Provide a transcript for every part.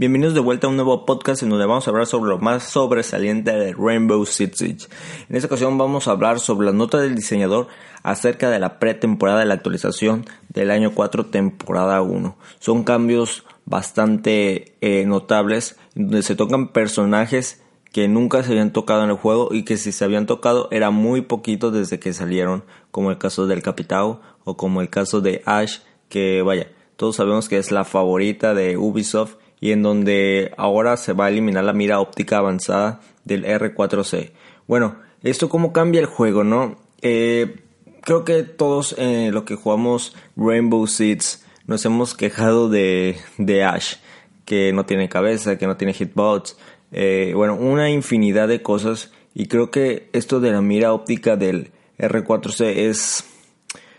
Bienvenidos de vuelta a un nuevo podcast en donde vamos a hablar sobre lo más sobresaliente de Rainbow Six Siege. En esta ocasión vamos a hablar sobre la nota del diseñador acerca de la pretemporada de la actualización del año 4 temporada 1. Son cambios bastante eh, notables donde se tocan personajes que nunca se habían tocado en el juego y que si se habían tocado era muy poquito desde que salieron, como el caso del Capitao o como el caso de Ash, que vaya, todos sabemos que es la favorita de Ubisoft y en donde ahora se va a eliminar la mira óptica avanzada del R4C. Bueno, esto cómo cambia el juego, ¿no? Eh, creo que todos en lo que jugamos Rainbow Six nos hemos quejado de, de Ash, que no tiene cabeza, que no tiene hitbox, eh, bueno, una infinidad de cosas y creo que esto de la mira óptica del R4C es,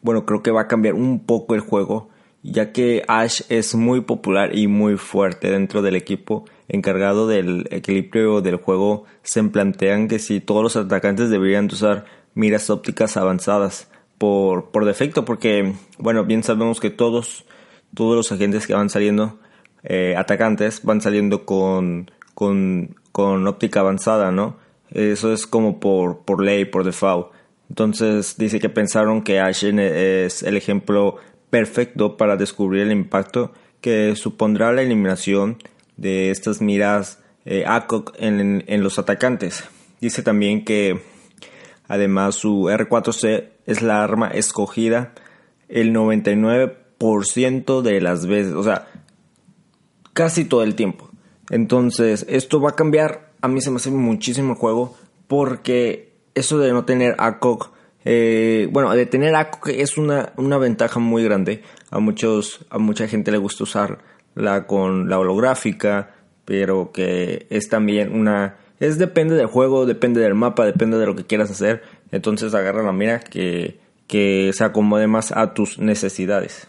bueno, creo que va a cambiar un poco el juego ya que Ash es muy popular y muy fuerte dentro del equipo encargado del equilibrio del juego, se plantean que si todos los atacantes deberían usar miras ópticas avanzadas por, por defecto, porque, bueno, bien sabemos que todos, todos los agentes que van saliendo, eh, atacantes, van saliendo con, con, con óptica avanzada, ¿no? Eso es como por, por ley, por default. Entonces dice que pensaron que Ash es el ejemplo perfecto para descubrir el impacto que supondrá la eliminación de estas miras eh, ACOG en, los atacantes. Dice también que además su R4C es la arma escogida el 99% de las veces, o sea, casi todo el tiempo. Entonces, esto va a cambiar, a mí se me hace muchísimo el juego porque eso de no tener ACOG eh, bueno, de tener ACO es una, una ventaja muy grande. A muchos, a mucha gente le gusta usarla con la holográfica, pero que es también una, es depende del juego, depende del mapa, depende de lo que quieras hacer. Entonces agarra la mira que, que se acomode más a tus necesidades.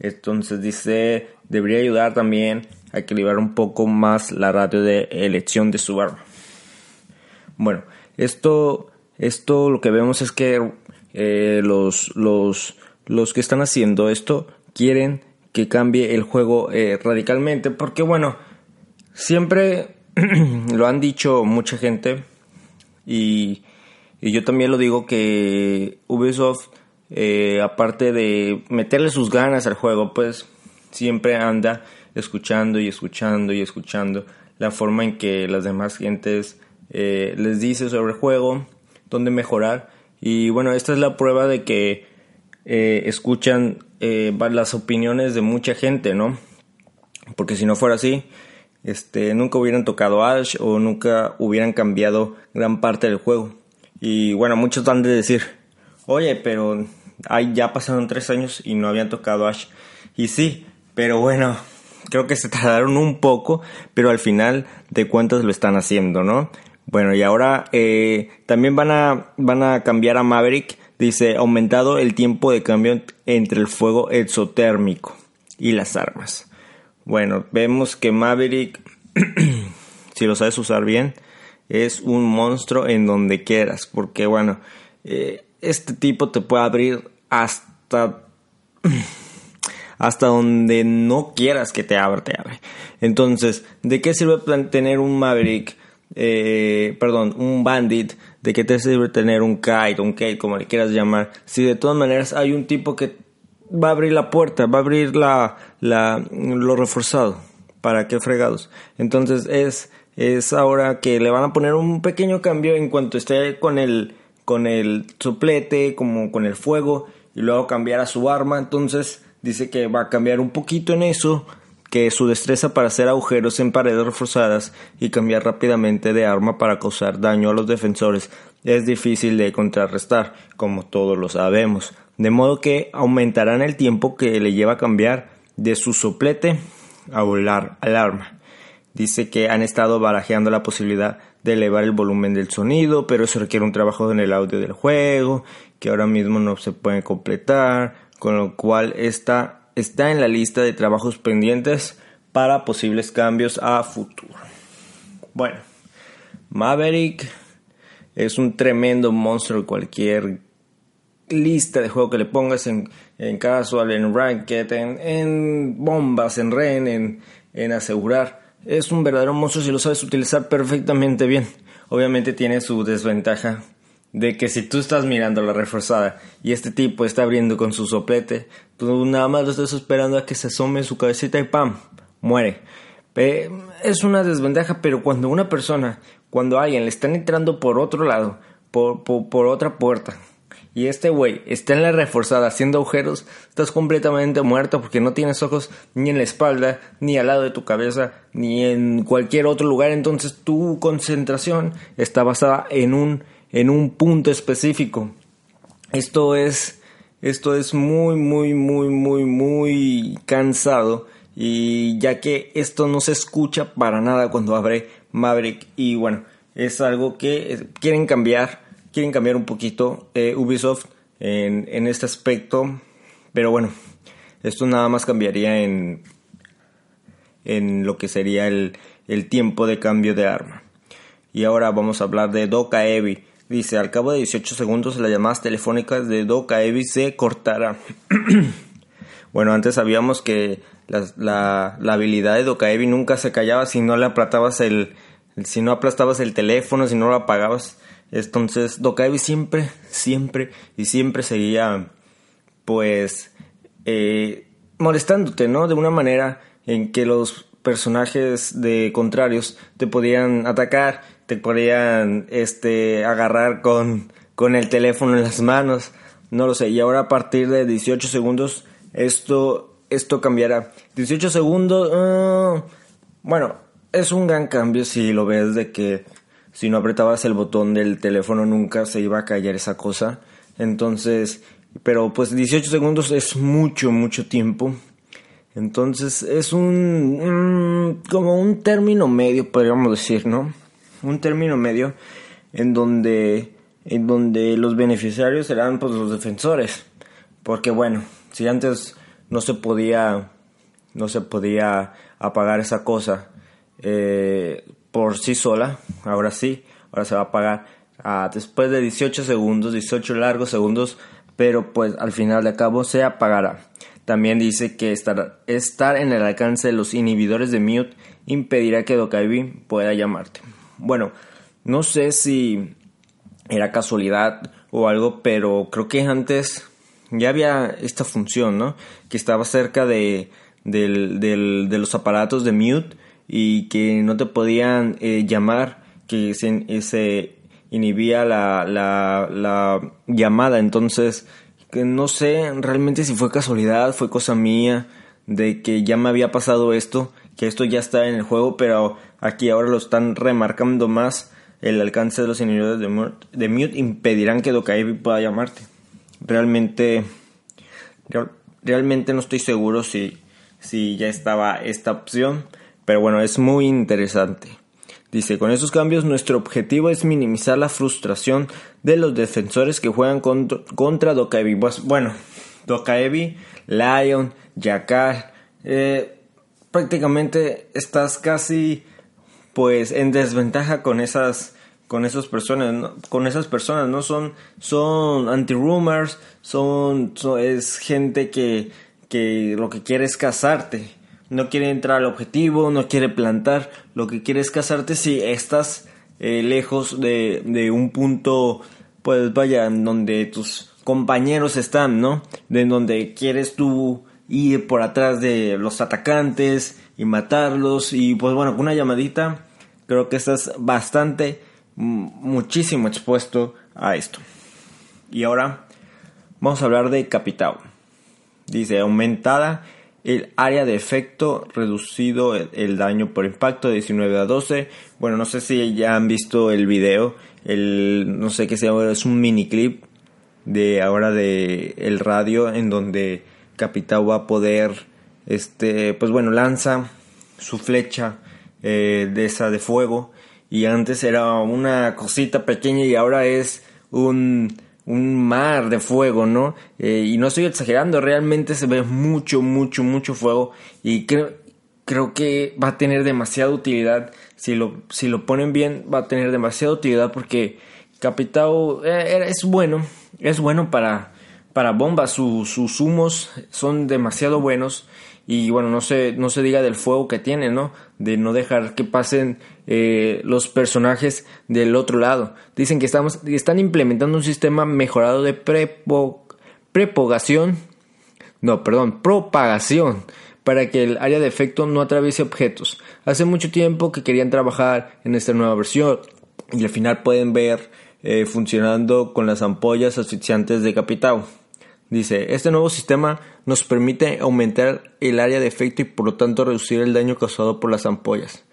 Entonces dice, debería ayudar también a equilibrar un poco más la radio de elección de su arma. Bueno, esto esto lo que vemos es que eh, los, los, los que están haciendo esto quieren que cambie el juego eh, radicalmente porque bueno, siempre lo han dicho mucha gente y, y, yo también lo digo que Ubisoft eh, aparte de meterle sus ganas al juego pues siempre anda escuchando y escuchando y escuchando la forma en que las demás gentes les dice sobre el juego dónde mejorar. Y bueno, esta es la prueba de que eh, escuchan eh, las opiniones de mucha gente, ¿no? Porque si no fuera así, este, nunca hubieran tocado Ash o nunca hubieran cambiado gran parte del juego. Y bueno, muchos van de decir, oye, pero ay, ya pasaron tres años y no habían tocado Ash. Y sí, pero bueno, creo que se tardaron un poco, pero al final de cuentas lo están haciendo, ¿no? Bueno, y ahora eh, también van a, van a cambiar a Maverick. Dice, aumentado el tiempo de cambio entre el fuego exotérmico y las armas. Bueno, vemos que Maverick, si lo sabes usar bien, es un monstruo en donde quieras. Porque bueno, eh, este tipo te puede abrir hasta... hasta donde no quieras que te abra, te abre. Entonces, ¿de qué sirve tener un Maverick? Eh, perdón, un bandit, de que te sirve tener un kite, un kite, como le quieras llamar, si de todas maneras hay un tipo que va a abrir la puerta, va a abrir la, la, lo reforzado, para que fregados. Entonces es, es ahora que le van a poner un pequeño cambio en cuanto esté con el, con el soplete, como con el fuego, y luego cambiar a su arma, entonces dice que va a cambiar un poquito en eso que su destreza para hacer agujeros en paredes reforzadas y cambiar rápidamente de arma para causar daño a los defensores es difícil de contrarrestar, como todos lo sabemos, de modo que aumentarán el tiempo que le lleva a cambiar de su soplete a volar al arma. Dice que han estado barajeando la posibilidad de elevar el volumen del sonido, pero eso requiere un trabajo en el audio del juego, que ahora mismo no se puede completar, con lo cual está está en la lista de trabajos pendientes para posibles cambios a futuro. Bueno, Maverick es un tremendo monstruo cualquier lista de juego que le pongas en, casual, en ranked, en, en bombas, en ren, en, en asegurar. es un verdadero monstruo si lo sabes utilizar perfectamente bien. Obviamente tiene su desventaja de que si tú estás mirando la reforzada y este tipo está abriendo con su soplete, tú nada más lo estás esperando a que se asome su cabecita y ¡pam! muere. Es una desventaja, pero cuando una persona, cuando alguien le están entrando por otro lado, por, por, otra puerta, y este güey está en la reforzada haciendo agujeros, estás completamente muerto porque no tienes ojos ni en la espalda, ni al lado de tu cabeza, ni en cualquier otro lugar. Entonces tu concentración está basada en un, en un punto específico. Esto es, esto es muy, muy, muy, muy, muy cansado y ya que esto no se escucha para nada cuando abre Maverick y bueno, es algo que eh, quieren cambiar, quieren cambiar un poquito eh, Ubisoft en, en, este aspecto, pero bueno, esto nada más cambiaría en, en lo que sería el, el tiempo de cambio de arma. Y ahora vamos a hablar de Doka Evi. Dice, al cabo de 18 segundos las llamadas telefónicas de Doka Evi se cortará. bueno, antes sabíamos que la, la, habilidad de Dokaevi nunca se callaba si no le aplastabas el, si no aplastabas el teléfono, si no lo apagabas. Entonces Dokaevi siempre, siempre y siempre seguía pues eh, molestándote, ¿no? De una manera en que los personajes de contrarios te podían atacar, te podían este agarrar con, con el teléfono en las manos, no lo sé. Y ahora a partir de 18 segundos esto esto cambiará. 18 segundos, ah, bueno, es un gran cambio si lo ves de que si no apretabas el botón del teléfono nunca se iba a callar esa cosa. Entonces, pero pues 18 segundos es mucho, mucho tiempo. Entonces es un, mm, como un término medio, podríamos decir, ¿no? Un término medio en donde, en donde los beneficiarios serán pues los defensores. Porque bueno, si antes no se podía, no se podía apagar esa cosa eh, por sí sola. Ahora sí, ahora se va a apagar ah, después de 18 segundos, 18 largos segundos, pero pues al final de cabo se apagará. También dice que estar, estar en el alcance de los inhibidores de mute impedirá que Dokaibi pueda llamarte. Bueno, no sé si era casualidad o algo, pero creo que antes ya había esta función, ¿no? Que estaba cerca de, de los aparatos de mute y que no te podían eh, llamar, que se, se inhibía la, la, la, llamada. Entonces, que no sé realmente si fue casualidad, fue cosa mía, de que ya me había pasado esto, que esto ya está en el juego, pero aquí ahora lo están remarcando más. El alcance de los inhibidores de mute, impedirán que Dokaibi pueda llamarte realmente realmente no estoy seguro si, si ya estaba esta opción, pero bueno, es muy interesante. Dice, con esos cambios nuestro objetivo es minimizar la frustración de los defensores que juegan contra, contra Dokaevi. Pues, bueno, Dokaevi, Lion, Yakar, eh, prácticamente estás casi pues en desventaja con esas con personas, con esas personas, ¿no? Son, son anti-rumors, son, es gente que, que lo que quiere es casarte. No quiere entrar al objetivo, no quiere plantar, lo que quiere es casarte si estás eh, lejos de, de un punto, pues vaya, donde tus compañeros están, ¿no? De donde quieres tú ir por atrás de los atacantes y matarlos y pues bueno, con una llamadita creo que estás bastante muchísimo expuesto a esto. Y ahora vamos a hablar de Capitao. Dice, aumentada el área de efecto, reducido el, daño por impacto de 19 a 12. Bueno, no sé si ya han visto el video, el, no sé qué se llama, es un mini clip de ahora de el radio en donde Capitao va a poder, este, pues bueno, lanza su flecha eh, de esa de fuego y antes era una cosita pequeña y ahora es un, un mar de fuego, ¿no? Eh, y no estoy exagerando, realmente se ve mucho, mucho, mucho fuego y creo, creo que va a tener demasiada utilidad. Si lo, si lo ponen bien, va a tener demasiada utilidad porque Capitao eh, es bueno, es bueno para, para bombas. sus humos son demasiado buenos y bueno, no se, no se diga del fuego que tienen, ¿no? De no dejar que pasen eh, los personajes del otro lado. Dicen que estamos, están implementando un sistema mejorado de prepo, prepogación, no, perdón, propagación para que el área de efecto no atraviese objetos. Hace mucho tiempo que querían trabajar en esta nueva versión y al final pueden ver eh, funcionando con las ampollas asfixiantes de Capitao. Dice, este nuevo sistema nos permite aumentar el área de efecto y por lo tanto reducir el daño causado por las ampollas.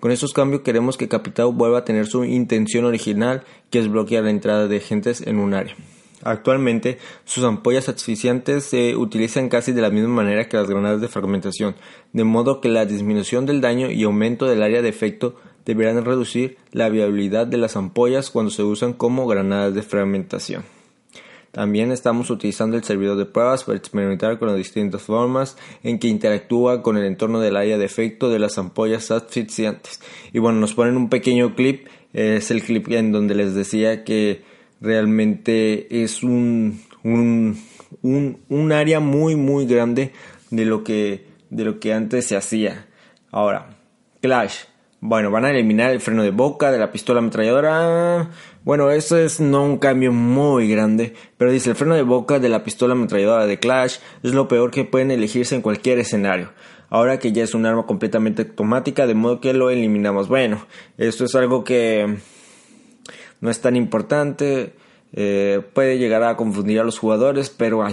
Con estos cambios queremos que Capitao vuelva a tener su intención original, que es bloquear la entrada de gentes en un área. Actualmente, sus ampollas asfixiantes se utilizan casi de la misma manera que las granadas de fragmentación, de modo que la disminución del daño y aumento del área de efecto deberán reducir la viabilidad de las ampollas cuando se usan como granadas de fragmentación. También estamos utilizando el servidor de pruebas para experimentar con las distintas formas en que interactúa con el entorno del área de efecto de las ampollas asfixiantes. Y bueno, nos ponen un pequeño clip, es el clip en donde les decía que realmente es un, un, un, área muy muy grande de lo que, de lo que antes se hacía. Ahora, Clash. Bueno, van a eliminar el freno de boca de la pistola ametralladora. Bueno, eso es no un cambio muy grande, pero dice el freno de boca de la pistola ametralladora de Clash es lo peor que pueden elegirse en cualquier escenario. Ahora que ya es un arma completamente automática, de modo que lo eliminamos. Bueno, esto es algo que no es tan importante, eh, puede llegar a confundir a los jugadores, pero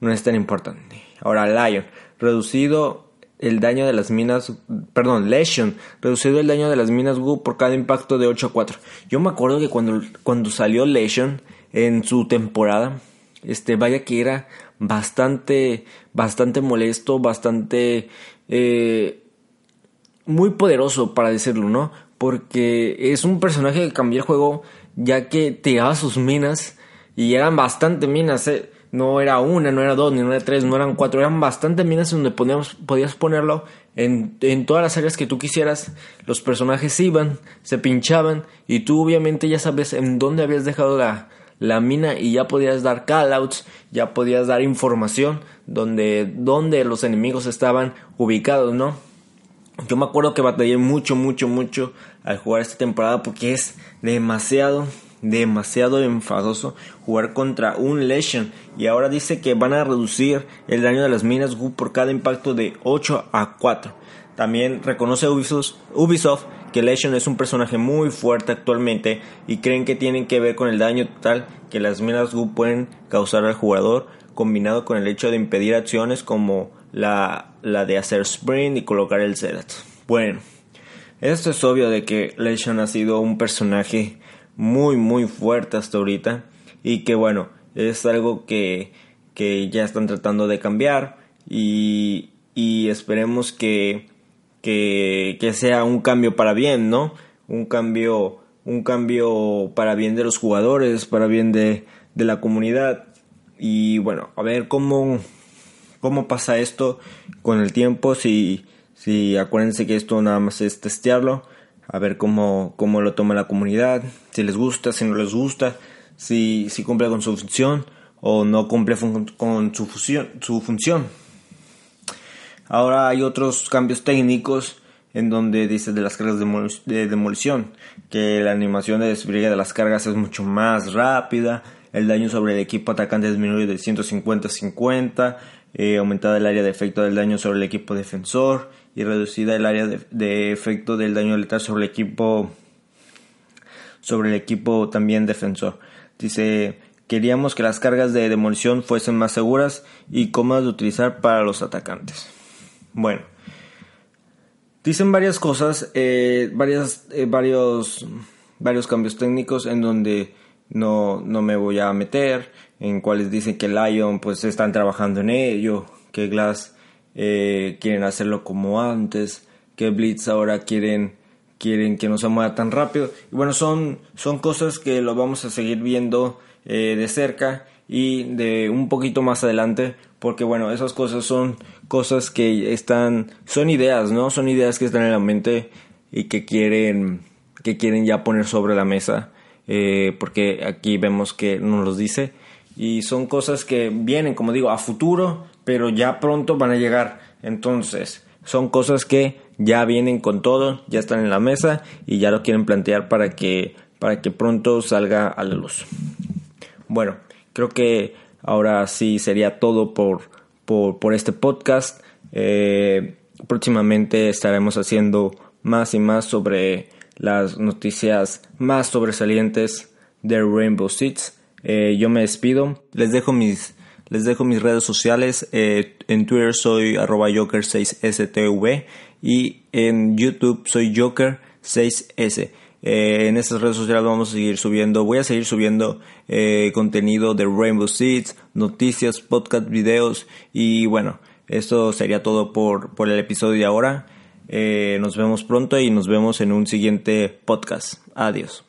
no es tan importante. Ahora, Lion, reducido el daño de las minas, perdón, Lesion, reducido el daño de las minas Gu por cada impacto de 8 a 4. Yo me acuerdo que cuando, cuando salió Lesion en su temporada, este, vaya que era bastante, bastante molesto, bastante, eh, muy poderoso para decirlo, ¿no? Porque es un personaje que cambió el juego ya que tiraba sus minas y eran bastante minas, ¿eh? No era una, no era dos, ni no era tres, no eran cuatro, eran bastantes minas donde podías ponerlo en, en, todas las áreas que tú quisieras. Los personajes iban, se pinchaban y tú obviamente ya sabes en dónde habías dejado la, la mina y ya podías dar callouts, ya podías dar información donde, donde los enemigos estaban ubicados, ¿no? Yo me acuerdo que batallé mucho, mucho, mucho al jugar esta temporada porque es demasiado, demasiado enfadoso jugar contra un Lesion y ahora dice que van a reducir el daño de las minas Gu por cada impacto de 8 a 4. También reconoce Ubisoft, que Lesion es un personaje muy fuerte actualmente y creen que tienen que ver con el daño total que las minas Gu pueden causar al jugador combinado con el hecho de impedir acciones como la, la de hacer sprint y colocar el set. Bueno, esto es obvio de que Lesion ha sido un personaje muy muy fuerte hasta ahorita. Y que bueno, es algo que, que ya están tratando de cambiar. Y, y esperemos que, que, que, sea un cambio para bien, ¿no? Un cambio, un cambio para bien de los jugadores, para bien de, de la comunidad. Y bueno, a ver cómo, cómo pasa esto con el tiempo, si, si acuérdense que esto nada más es testearlo a ver cómo, cómo lo toma la comunidad, si les gusta, si no les gusta, si, si cumple con su función o no cumple con su, su función. Ahora hay otros cambios técnicos en donde dice de las cargas de demolición, que la animación de despliegue de las cargas es mucho más rápida, el daño sobre el equipo atacante disminuye de 150 a 50, eh, aumentada el área de efecto del daño sobre el equipo defensor y reducida el área de, efecto del daño letal sobre el equipo sobre el equipo también defensor. Dice, queríamos que las cargas de demolición fuesen más seguras y cómodas de utilizar para los atacantes. Bueno, dicen varias cosas, eh, varias, eh, varios, varios cambios técnicos en donde no, no me voy a meter, en cuales dicen que Lion pues están trabajando en ello, que Glass eh, quieren hacerlo como antes, que Blitz ahora quieren quieren que no se mueva tan rápido. Y bueno, son, son cosas que lo vamos a seguir viendo eh, de cerca y de un poquito más adelante, porque bueno, esas cosas son cosas que están, son ideas, ¿no? Son ideas que están en la mente y que quieren, que quieren ya poner sobre la mesa, eh, porque aquí vemos que nos los dice y son cosas que vienen, como digo, a futuro, pero ya pronto van a llegar. Entonces, son cosas que ya vienen con todo, ya están en la mesa y ya lo quieren plantear para que, para que pronto salga a la luz. Bueno, creo que ahora sí sería todo por, por, este podcast. Eh, próximamente estaremos haciendo más y más sobre las noticias más sobresalientes de Rainbow Six. Eh, yo me despido. Les dejo mis, les dejo mis redes sociales. Eh, en Twitter soy arroba joker6stv y en YouTube soy joker6s. Eh, en estas redes sociales vamos a seguir subiendo, voy a seguir subiendo contenido de Rainbow Six, noticias, podcast, videos y bueno, esto sería todo por, por el episodio de ahora. nos vemos pronto y nos vemos en un siguiente podcast. Adiós.